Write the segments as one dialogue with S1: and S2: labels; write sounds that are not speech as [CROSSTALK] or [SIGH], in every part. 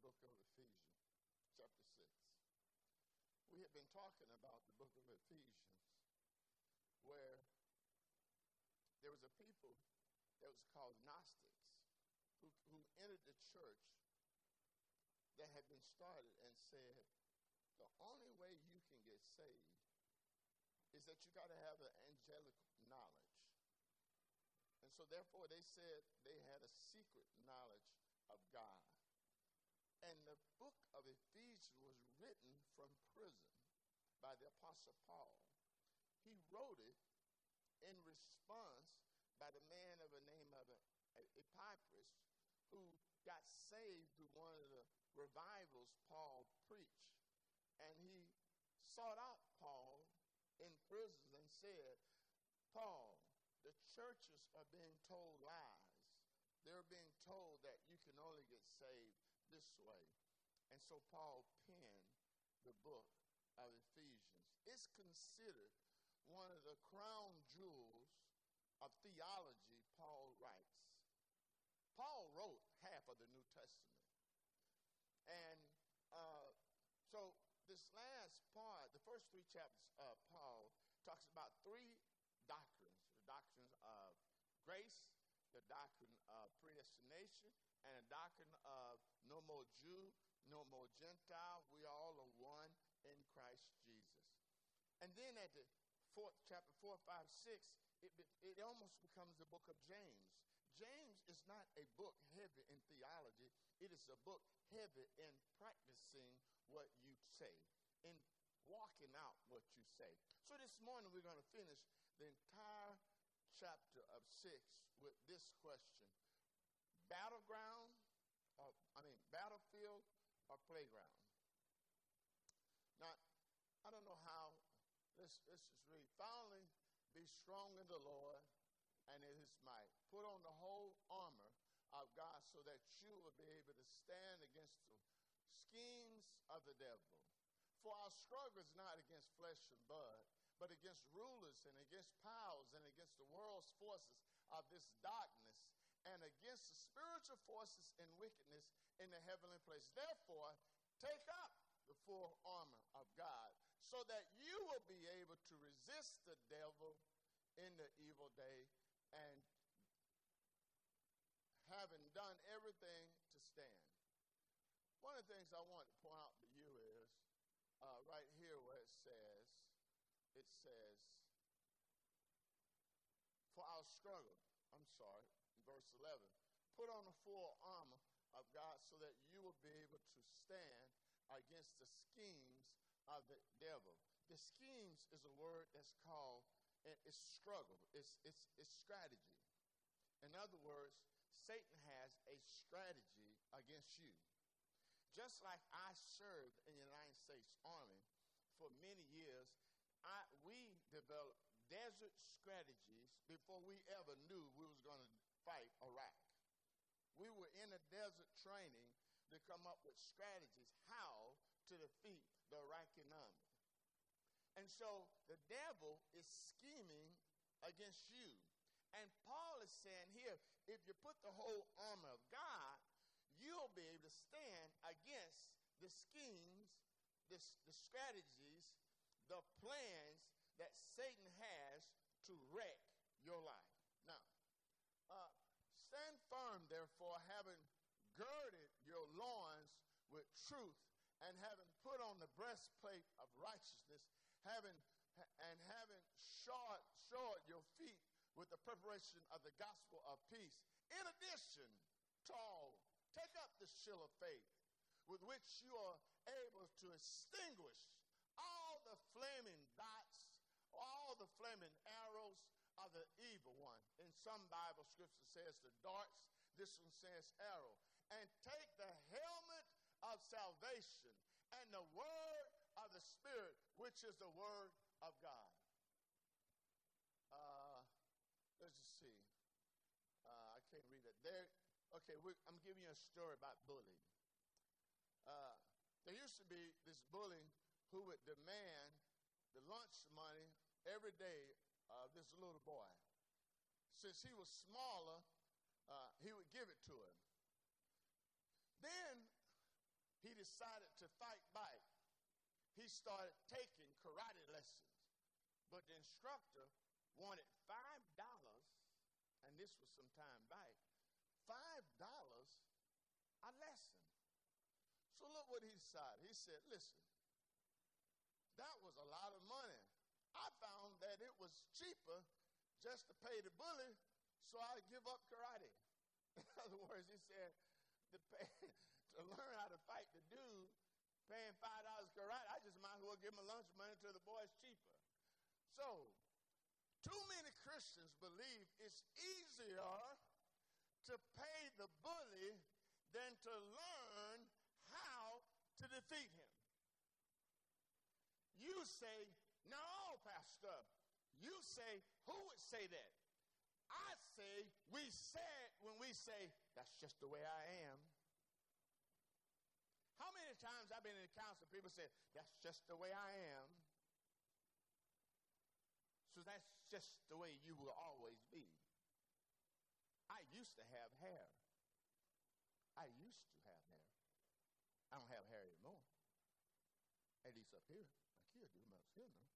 S1: book of Ephesians, chapter 6. We have been talking about the book of Ephesians, where there was a people that was called Gnostics who, who entered the church that had been started and said, the only way you can get saved is that you got to have an angelic knowledge. And so, therefore, they said they had a secret knowledge of God. And the book of Ephesians was written from prison by the Apostle Paul. He wrote it in response by the man of the name of Epaphras, who got saved through one of the revivals Paul preached. And he sought out Paul in prison and said, Paul, the churches are being told lies. They're being told that you can only get saved this way. And so Paul penned the book of Ephesians. It's considered one of the crown jewels of theology Paul writes. Paul wrote half of the New Testament. And uh, so this last part, the first three chapters of Paul, talks about three doctrines the doctrines of grace, the doctrine of predestination, and a doctrine of no more Jew, no more Gentile. We are all are one in Christ Jesus. And then at the fourth chapter four, five, six, it, it almost becomes the book of James. James is not a book heavy in theology. It is a book heavy in practicing what you say, in walking out what you say. So this morning we're going to finish the entire chapter of 6 with this question Battleground, or, I mean, battlefield or playground? Now, I don't know how, let's, let's just read. Finally, be strong in the Lord and in his might. Put on the whole armor of God so that you will be able to stand against the schemes of the devil. For our struggle is not against flesh and blood, but against rulers and against powers and against the world's forces of this darkness and against the spiritual forces in wickedness in the heavenly place. Therefore, take up the full armor of God so that you will be able to resist the devil in the evil day and having done everything to stand. One of the things I want to point out to you is uh, right here where it says, it says, for our struggle, I'm sorry, verse 11, put on the full armor of God so that you will be able to stand against the schemes of the devil. The schemes is a word that's called, it's struggle, it's, it's, it's strategy. In other words, Satan has a strategy against you. Just like I served in the United States Army for many years, I, we developed desert strategies before we ever knew we was going to fight Iraq. We were in a desert training to come up with strategies how to defeat the Iraqi army. And so the devil is scheming against you. And Paul is saying here if you put the whole armor of God, you'll be able to stand against the schemes, the, the strategies, the plans that Satan has to wreck your life. Now, uh, stand firm, therefore, having girded your loins with truth, and having put on the breastplate of righteousness, having and having shod, shod your feet with the preparation of the gospel of peace. In addition, tall, take up the shield of faith, with which you are able to extinguish the flaming dots, all the flaming arrows of the evil one. In some Bible scripture says the darts, this one says arrow. And take the helmet of salvation and the word of the Spirit, which is the word of God. Uh, let's just see. Uh, I can't read it. There. Okay, I'm giving you a story about bullying. Uh, there used to be this bully who would demand the lunch money every day of this little boy. Since he was smaller, uh, he would give it to him. Then he decided to fight back. He started taking karate lessons. But the instructor wanted five dollars, and this was some time back, five dollars a lesson. So look what he decided. He said, listen, that was a lot of money. I found that it was cheaper just to pay the bully, so I give up karate. [LAUGHS] In other words, he said, pay, [LAUGHS] to learn how to fight the dude, paying five dollars karate, I just might as well give him lunch money to the boys cheaper. So, too many Christians believe it's easier to pay the bully than to learn how to defeat him. You say, no, Pastor. You say, who would say that? I say, we said when we say, that's just the way I am. How many times I've been in the council, people say, that's just the way I am. So that's just the way you will always be. I used to have hair. I used to have hair. I don't have hair anymore. At least up here. Kid do, no.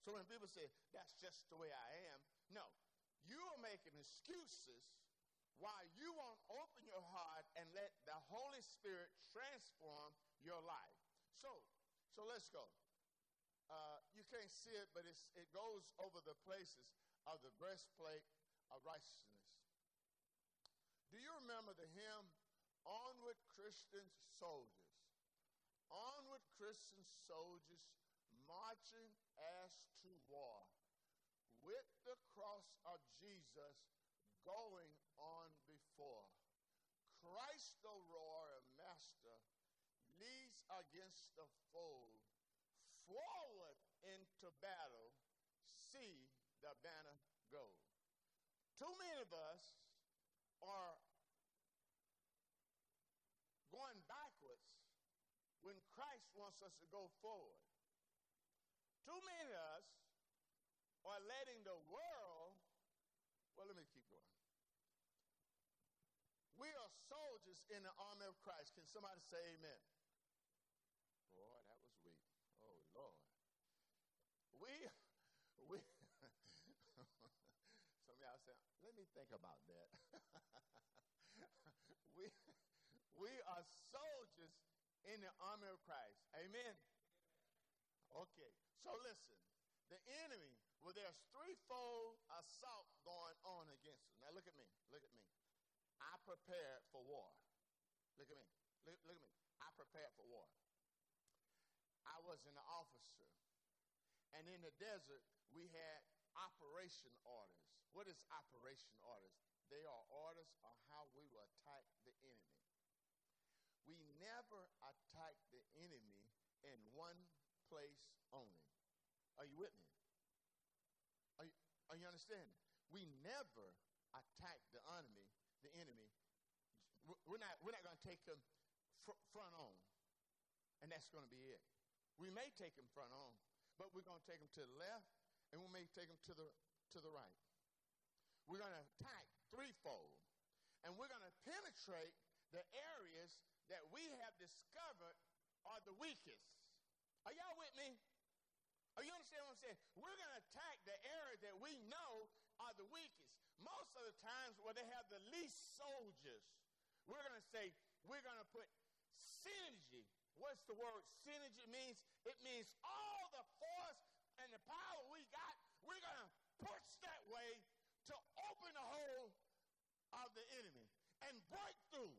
S1: So when people say, that's just the way I am, no. You're making excuses why you won't open your heart and let the Holy Spirit transform your life. So, so let's go. Uh, you can't see it, but it goes over the places of the breastplate of righteousness. Do you remember the hymn, Onward Christian Soldiers? Onward Christian soldiers marching as to war with the cross of Jesus going on before. Christ the royal master leads against the foe. Forward into battle, see the banner go. Too many of us are going backwards when Us to go forward. Too many of us are letting the world, well, let me keep going. We are soldiers in the army of Christ. Can somebody say amen? Boy, that was weak. Oh, Lord. We, [LAUGHS] we, [LAUGHS] some of y'all say, let me think about that. we, we are soldiers in the army of Christ. Amen. Okay, so listen. The enemy, well, there's threefold assault going on against us. Now look at me. Look at me. I prepared for war. Look at me. Look, look at me. I prepared for war. I was an officer. And in the desert, we had operation orders. What is operation orders? They are orders on how we will attack the enemy. Never attack the enemy in one place only. Are you with me? Are you, are you understanding? We never attack the enemy the enemy, we're not, we're not going to take him fr- front on. And that's going to be it. We may take him front on, but we're going to take him to the left and we may take him to the, to the right. We're going to attack threefold. And we're going to penetrate the areas that we have discovered are the weakest. Are y'all with me? Are you understand what I'm saying? We're going to attack the area that we know are the weakest most of the times where they have the least soldiers, we're going to say, we're going to put synergy. What's the word synergy means? It means all the force and the power we got, we're going to push that way to open the hole of the enemy and break through.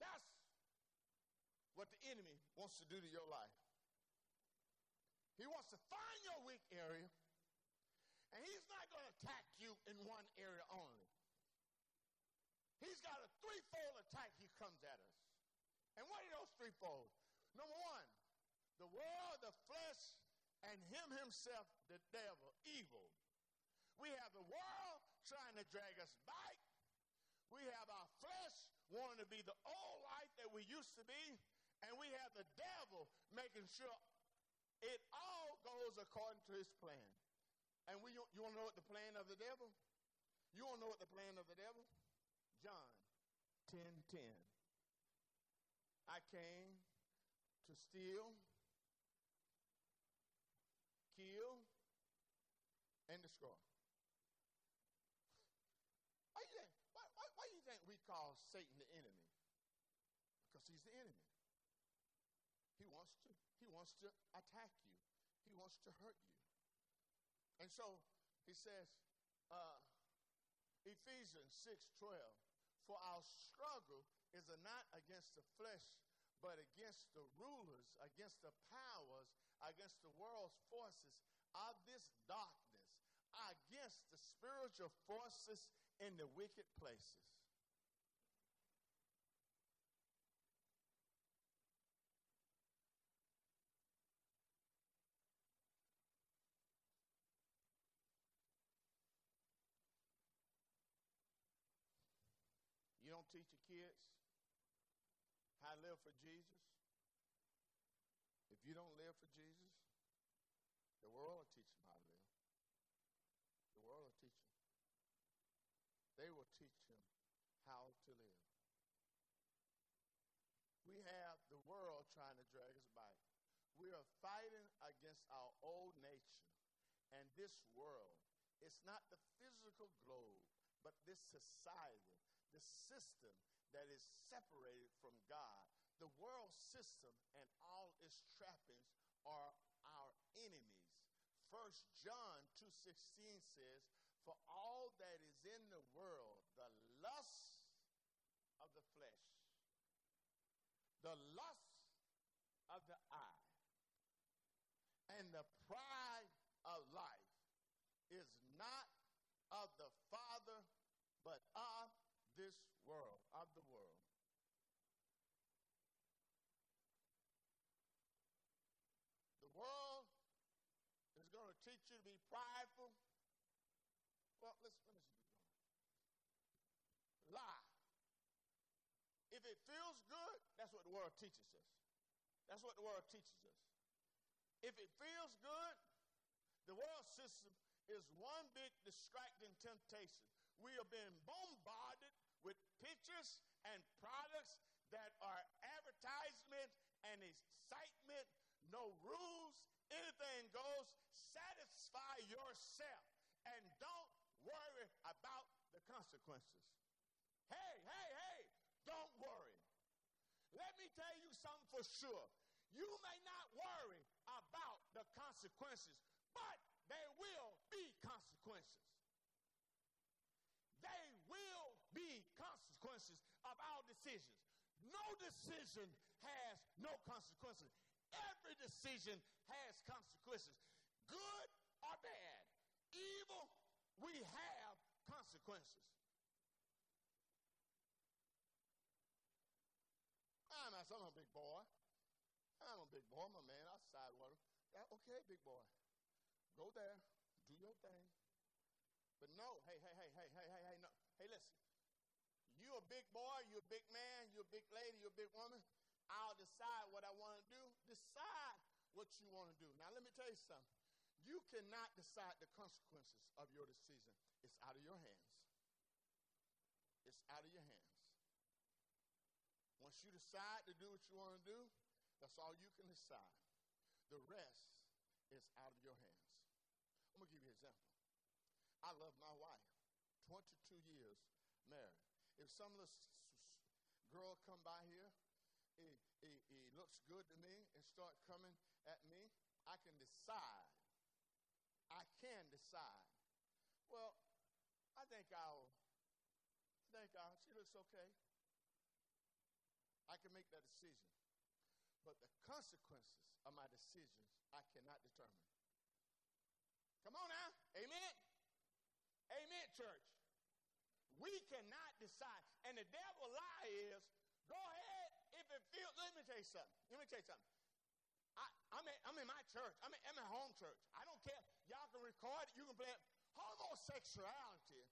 S1: That's what the enemy wants to do to your life. He wants to find your weak area, and he's not going to attack you in one area only. He's got a threefold attack he comes at us. And what are those threefold? Number one, the world, the flesh, and him himself, the devil, evil. We have the world trying to drag us back. We have our flesh wanting to be the old life that we used to be. And we have the devil making sure it all goes according to his plan. And we, you want to know what the plan of the devil? You want to know what the plan of the devil? John 10 10. I came to steal, kill, and destroy. Why you think, why, why, why you think we call Satan the enemy? Because he's the enemy. He wants to he wants to attack you. He wants to hurt you. And so he says, uh, Ephesians 6 12, for our struggle is not against the flesh, but against the rulers, against the powers, against the world's forces of this darkness, against the spiritual forces in the wicked places. Don't teach your kids how to live for Jesus. If you don't live for Jesus, the world will teach them how to live. The world will teach them. They will teach them how to live. We have the world trying to drag us back. We are fighting against our old nature and this world. It's not the physical globe, but this society, the system that is separated from God. The world system and all its trappings are our enemies. First John 2:16 says, "For all that is in the world, the lust of the flesh, the lust of the eye, and the pride of life is not of the Father, but of this world, of the world. The world is going to teach you to be prideful. Well, listen, let me see. Lie. If it feels good, that's what the world teaches us. That's what the world teaches us. If it feels good, the world system is one big distracting temptation. We have been bombarded with pictures and products that are advertisement and excitement, no rules, anything goes. Satisfy yourself and don't worry about the consequences. Hey, hey, hey, don't worry. Let me tell you something for sure. You may not worry about the consequences, but there will be consequences. They will be consequences of our decisions. No decision has no consequences. Every decision has consequences. Good or bad, evil, we have consequences. I'm not, a big boy. I'm a big boy. A man. I'll side. Okay, big boy. Go there. Do your thing. But no, hey, hey, hey, hey, hey, hey, hey, no. Hey, listen. You a big boy, you're a big man, you're a big lady, you're a big woman. I'll decide what I want to do. Decide what you want to do. Now, let me tell you something. You cannot decide the consequences of your decision. It's out of your hands. It's out of your hands. Once you decide to do what you want to do, that's all you can decide. The rest is out of your hands. I'm going to give you an example. I love my wife. 22 years married. If some the girl come by here, he, he, he looks good to me and start coming at me, I can decide. I can decide. Well, I think I'll think I'll, she looks okay. I can make that decision. But the consequences of my decisions, I cannot determine. Come on now. Amen. Amen, church. We cannot decide. And the devil lie is, go ahead if it feels. Let me tell you something. Let me tell you something. I, am in, I'm in my church. I'm in, I'm home church. I don't care. Y'all can record it. You can play it. Homosexuality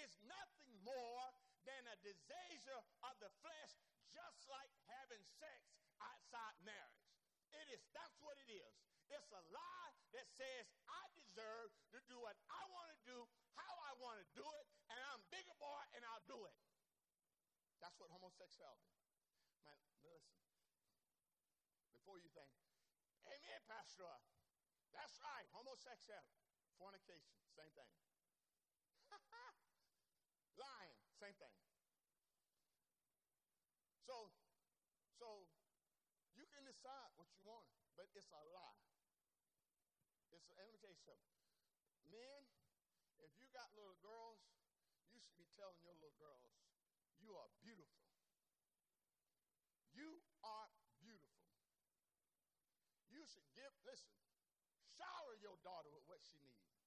S1: is nothing more than a disease of the flesh, just like having sex outside marriage. It is, that's what it is. It's a lie that says I deserve to do what I want to do, how I want to do it, and I'm bigger boy and I'll do it. That's what homosexuality. Man, listen. Before you think, Amen, Pastor. That's right, homosexuality, fornication, same thing. [LAUGHS] Lying, same thing. So, so you can decide what you want, but it's a lie. It's a, let me tell you something. Men, if you got little girls, you should be telling your little girls, you are beautiful. You are beautiful. You should give, listen, shower your daughter with what she needs.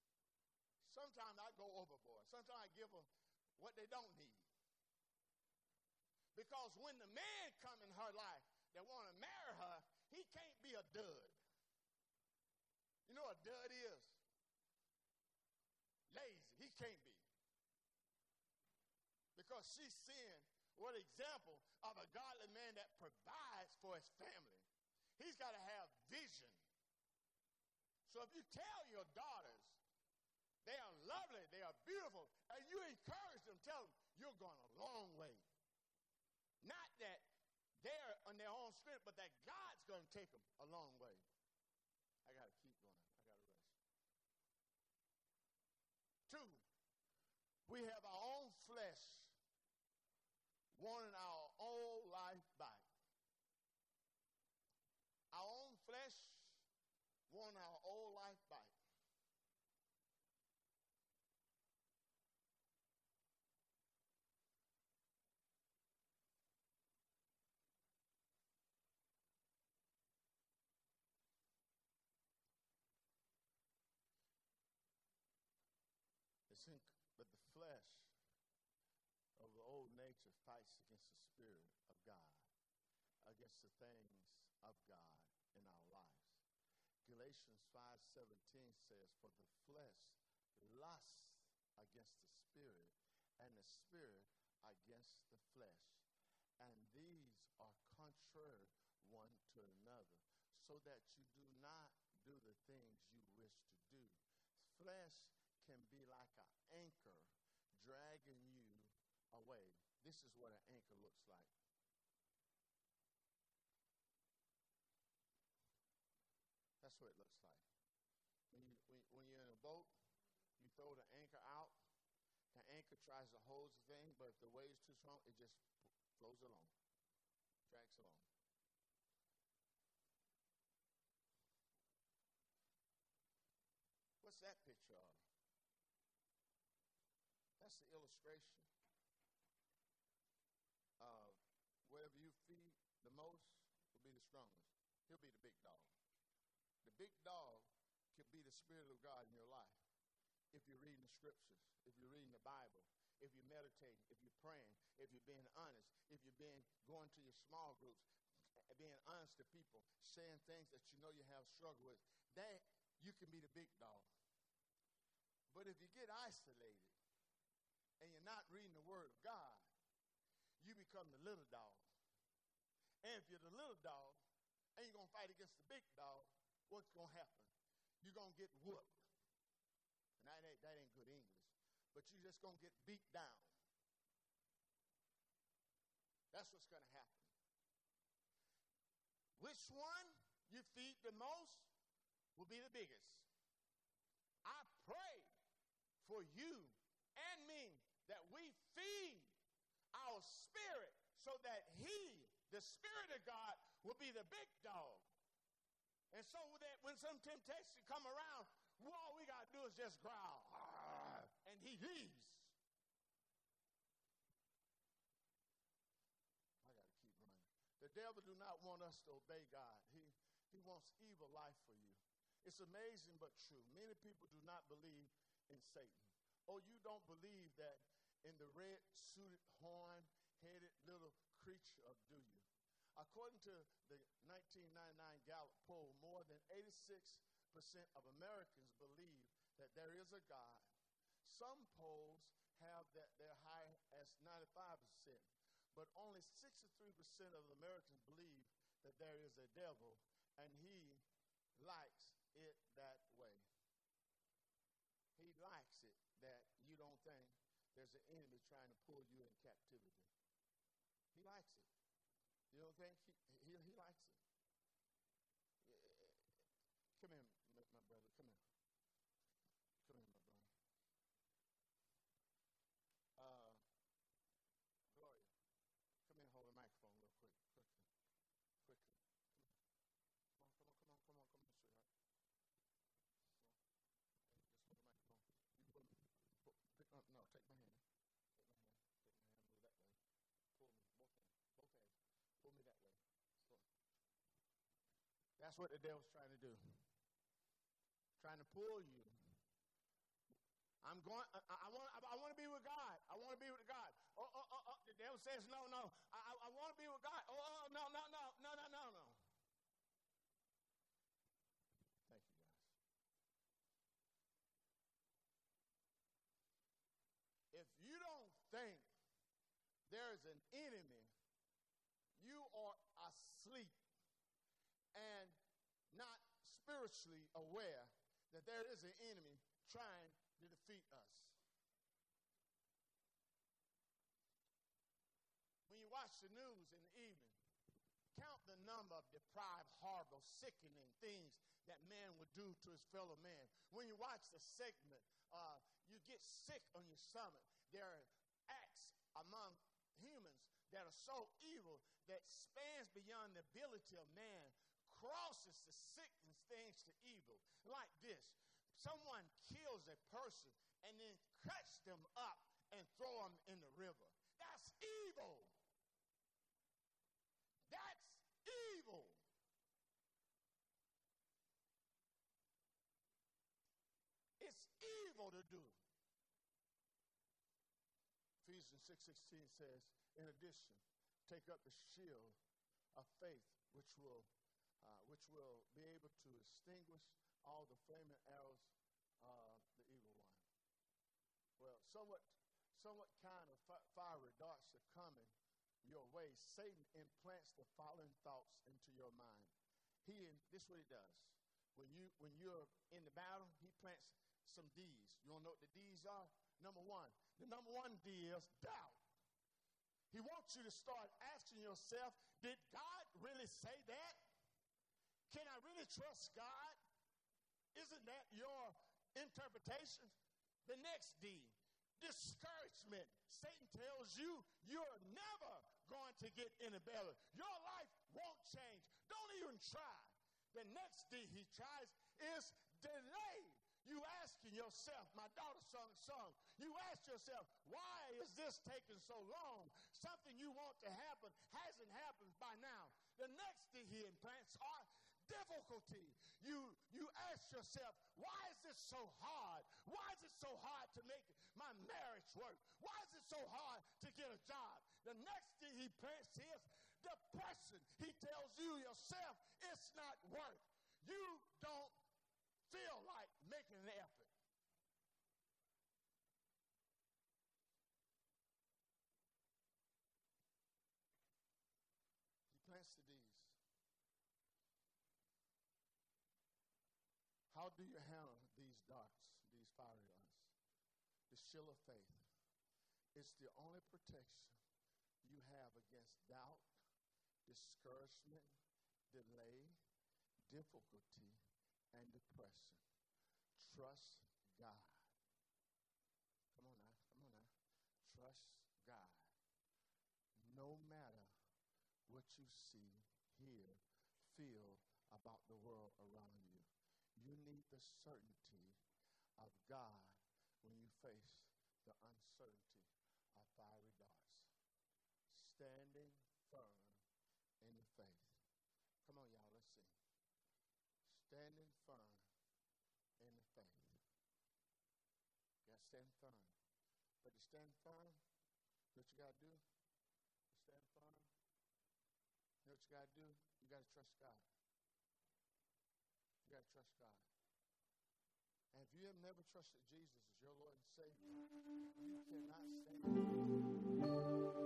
S1: Sometimes I go overboard. Sometimes I give them what they don't need. Because when the man come in her life that want to marry her, he can't be a dud. What a dud is? Lazy. He can't be. Because she's seeing what example of a godly man that provides for his family. He's got to have vision. So if you tell your daughters they are lovely, they are beautiful, and you encourage them, tell them you're going a long way. Not that they're on their own strength, but that God's going to take them a long way. I got to keep going. I got to rest. Two, we have our own flesh wanting our own life back. Our own flesh want our old life back. but the flesh of the old nature fights against the spirit of God, against the things of God in our lives. Galatians 5:17 says, "For the flesh lusts against the spirit, and the spirit against the flesh, and these are contrary one to another, so that you do not do the things you wish to do. Flesh can be like an anchor dragging you away. This is what an anchor looks like. That's what it looks like. When, you, when, when you're in a boat, you throw the anchor out. The anchor tries to hold the thing, but if the wave's too strong, it just flows along, drags along. What's that picture of? That's the illustration. Uh, wherever you feed the most will be the strongest. He'll be the big dog. The big dog can be the Spirit of God in your life. If you're reading the scriptures, if you're reading the Bible, if you're meditating, if you're praying, if you're being honest, if you're being going to your small groups, being honest to people, saying things that you know you have struggle with, that you can be the big dog. But if you get isolated, and you're not reading the Word of God, you become the little dog. And if you're the little dog and you're going to fight against the big dog, what's going to happen? You're going to get whooped. And that ain't, that ain't good English. But you're just going to get beat down. That's what's going to happen. Which one you feed the most will be the biggest. I pray for you and me that we feed our spirit so that He, the Spirit of God, will be the big dog. And so that when some temptation come around, all we got to do is just growl, and He leaves. I got to keep running. The devil do not want us to obey God. He, he wants evil life for you. It's amazing but true. Many people do not believe in Satan. Oh, you don't believe that in the red suited, horn headed little creature of do you? According to the 1999 Gallup poll, more than 86% of Americans believe that there is a God. Some polls have that they're high as 95%, but only 63% of Americans believe that there is a devil, and he likes it that way. He likes it that you don't think there's an enemy trying to pull you in captivity. Likes it. You don't think he, he, he likes it? Come here, my, my brother. Come here. Come here, my brother. Uh, Gloria, come here, hold the microphone real quick, quickly, quickly. Come on, come on, come on, come on, come on, sweetheart. Just hold the microphone. You pull, pull, pick up. No, take my hand. Take my hand. Take my hand. Move that way. Pull me. Both hands. Both hands. Pull me that way. Pull. That's what the devil's trying to do. Trying to pull you. I'm going. I, I want. I, want to be with God. I want to be with God. Oh, oh, oh, oh. The devil says, "No, no. I, I, I want to be with God." Oh, oh, no, no, no, no, no, no, no. Thank you, guys. If you don't think there is an enemy, you are asleep spiritually aware that there is an enemy trying to defeat us. When you watch the news in the evening, count the number of deprived, horrible, sickening things that man would do to his fellow man. When you watch the segment, uh, you get sick on your stomach. There are acts among humans that are so evil that spans beyond the ability of man, crosses the sickness things to evil. Like this someone kills a person and then cuts them up and throw them in the river. That's evil. That's evil. It's evil to do. Ephesians 6:16 says, in addition, take up the shield of faith which will will be able to extinguish all the flaming arrows of the evil one. Well, somewhat, somewhat kind of fiery darts are coming your way. Satan implants the following thoughts into your mind. He, this is what he does. When you when you're in the battle, he plants some D's. You don't know what the D's are? Number one, the number one D is doubt. He wants you to start asking yourself, did God really say that? Can I really trust God? Isn't that your interpretation? The next D, discouragement. Satan tells you you're never going to get any better. Your life won't change. Don't even try. The next D he tries is delay. You asking yourself, my daughter sung song. You ask yourself, why is this taking so long? Something you want to happen hasn't happened by now. The next thing he implants are difficulty. You, you ask yourself, why is this so hard? Why is it so hard to make my marriage work? Why is it so hard to get a job? The next thing he plants is depression. He tells you yourself it's not worth. You don't feel like making an effort. How do you handle these darts, these fiery? The shield of faith. It's the only protection you have against doubt, discouragement, delay, difficulty, and depression. Trust God. Come on now, come on now. Trust God. No matter what you see, hear, feel about the world around you you need the certainty of God when you face the uncertainty of fiery darts. Standing firm in the faith. Come on, y'all, let's sing. Standing firm in the faith. You got to stand firm. But to stand firm, what you got to do? To stand firm, you know what you got to do? You got to trust God. You got to trust God. And if you have never trusted Jesus as your Lord and Savior, you cannot stand. You cannot stand.